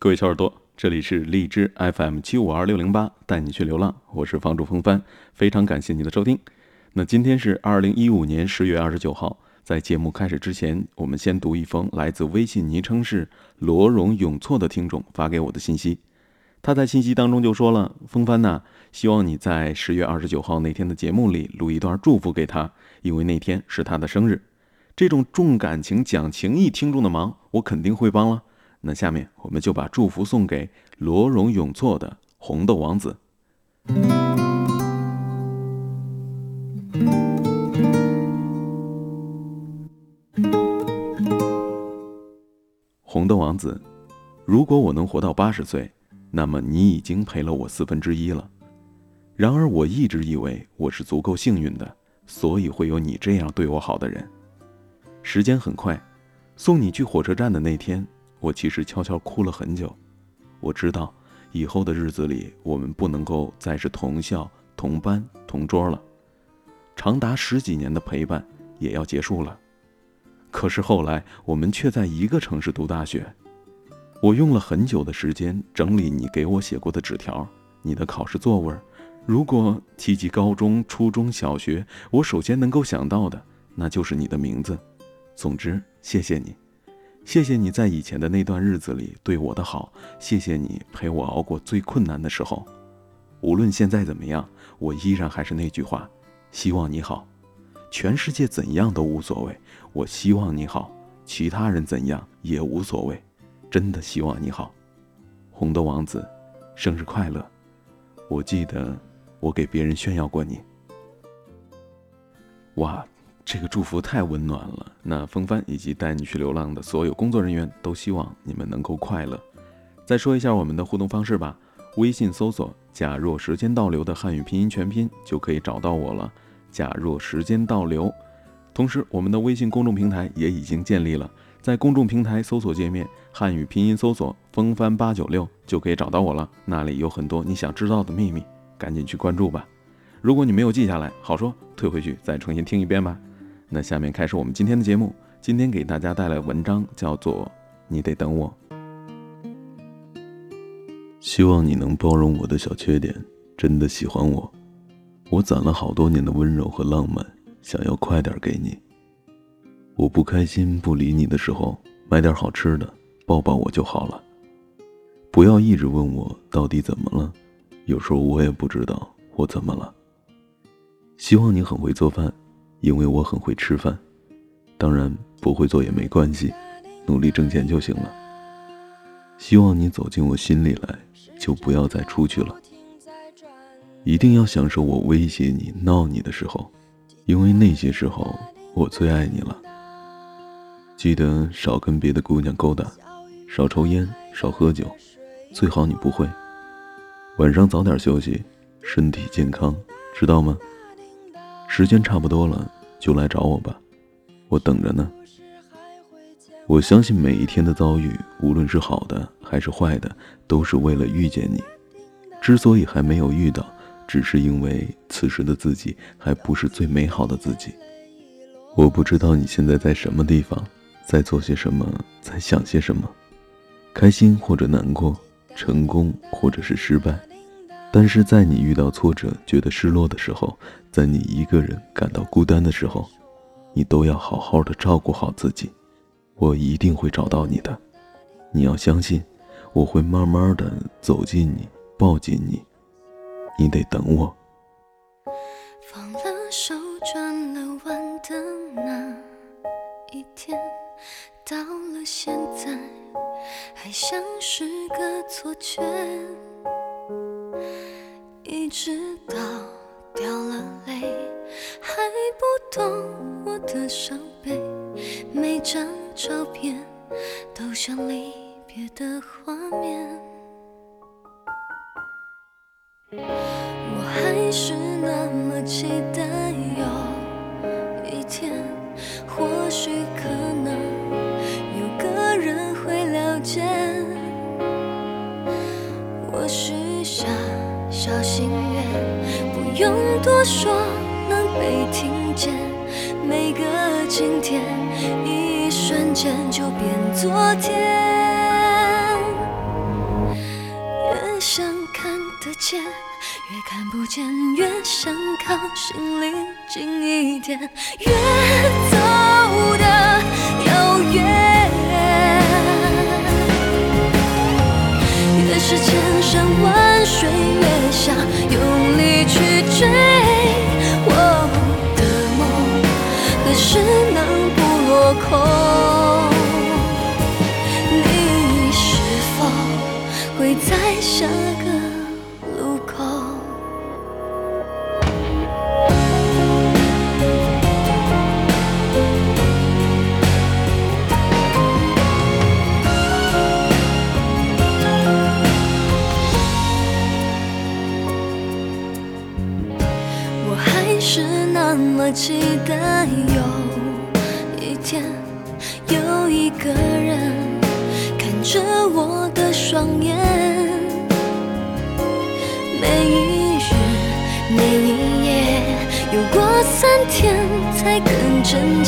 各位小耳朵，这里是荔枝 FM 七五二六零八，带你去流浪，我是房主风帆，非常感谢你的收听。那今天是二零一五年十月二十九号，在节目开始之前，我们先读一封来自微信昵称是罗荣永错的听众发给我的信息。他在信息当中就说了：“风帆呐，希望你在十月二十九号那天的节目里录一段祝福给他，因为那天是他的生日。这种重感情、讲情义听众的忙，我肯定会帮了。”那下面我们就把祝福送给罗荣永错的红豆王子。红豆王子，如果我能活到八十岁，那么你已经陪了我四分之一了。然而我一直以为我是足够幸运的，所以会有你这样对我好的人。时间很快，送你去火车站的那天。我其实悄悄哭了很久，我知道以后的日子里，我们不能够再是同校、同班、同桌了，长达十几年的陪伴也要结束了。可是后来，我们却在一个城市读大学。我用了很久的时间整理你给我写过的纸条，你的考试作文。如果提及高中、初中小学，我首先能够想到的，那就是你的名字。总之，谢谢你。谢谢你在以前的那段日子里对我的好，谢谢你陪我熬过最困难的时候。无论现在怎么样，我依然还是那句话，希望你好。全世界怎样都无所谓，我希望你好，其他人怎样也无所谓，真的希望你好。红豆王子，生日快乐！我记得我给别人炫耀过你。哇！这个祝福太温暖了。那风帆以及带你去流浪的所有工作人员都希望你们能够快乐。再说一下我们的互动方式吧，微信搜索“假若时间倒流”的汉语拼音全拼就可以找到我了。假若时间倒流，同时我们的微信公众平台也已经建立了，在公众平台搜索界面汉语拼音搜索“风帆八九六”就可以找到我了。那里有很多你想知道的秘密，赶紧去关注吧。如果你没有记下来，好说，退回去再重新听一遍吧。那下面开始我们今天的节目。今天给大家带来文章，叫做《你得等我》。希望你能包容我的小缺点，真的喜欢我。我攒了好多年的温柔和浪漫，想要快点给你。我不开心不理你的时候，买点好吃的，抱抱我就好了。不要一直问我到底怎么了，有时候我也不知道我怎么了。希望你很会做饭。因为我很会吃饭，当然不会做也没关系，努力挣钱就行了。希望你走进我心里来，就不要再出去了。一定要享受我威胁你、闹你的时候，因为那些时候我最爱你了。记得少跟别的姑娘勾搭，少抽烟，少喝酒，最好你不会。晚上早点休息，身体健康，知道吗？时间差不多了，就来找我吧，我等着呢。我相信每一天的遭遇，无论是好的还是坏的，都是为了遇见你。之所以还没有遇到，只是因为此时的自己还不是最美好的自己。我不知道你现在在什么地方，在做些什么，在想些什么，开心或者难过，成功或者是失败。但是在你遇到挫折、觉得失落的时候，在你一个人感到孤单的时候，你都要好好的照顾好自己。我一定会找到你的，你要相信，我会慢慢的走近你，抱紧你。你得等我。放了手转了弯的那一天，到现在，还像是个错觉。直到掉了泪，还不懂我的伤悲。每张照片都像离别的画面。我还是那么期待有一天，或许可能有个人会了解。我许下。小心，不用多说能被听见每个今天一瞬间就变昨天。越想看得见越看不见越想靠心里近一点。越走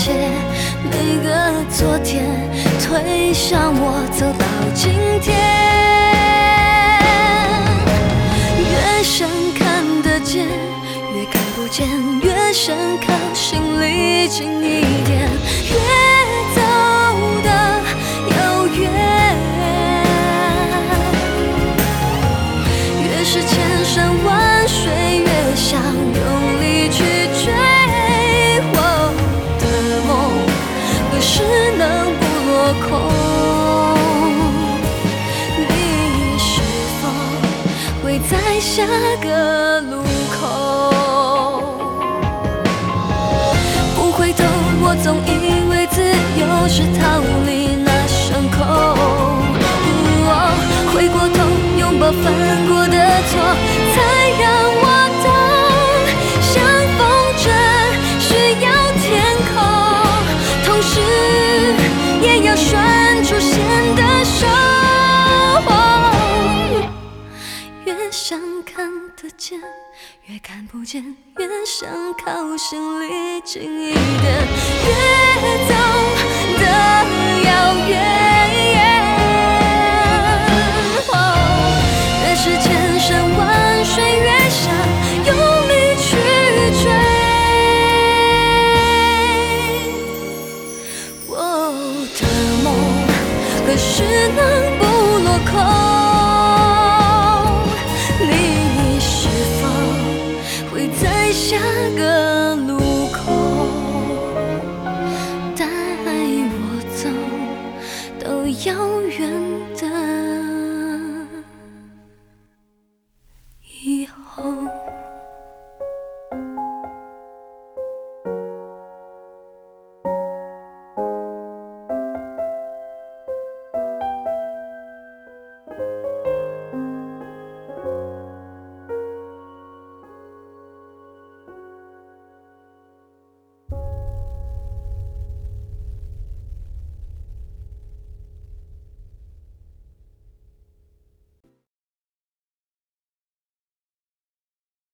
切，每个昨天推向我走到今天。越想看得见，越看不见；越想靠心里近一点，空？你是否会在下个路口？不回头，我总以为自由是逃离那伤口。哦回过头，拥抱犯过的错，越看不见；越想靠心里近一点，越走的遥远。嗯。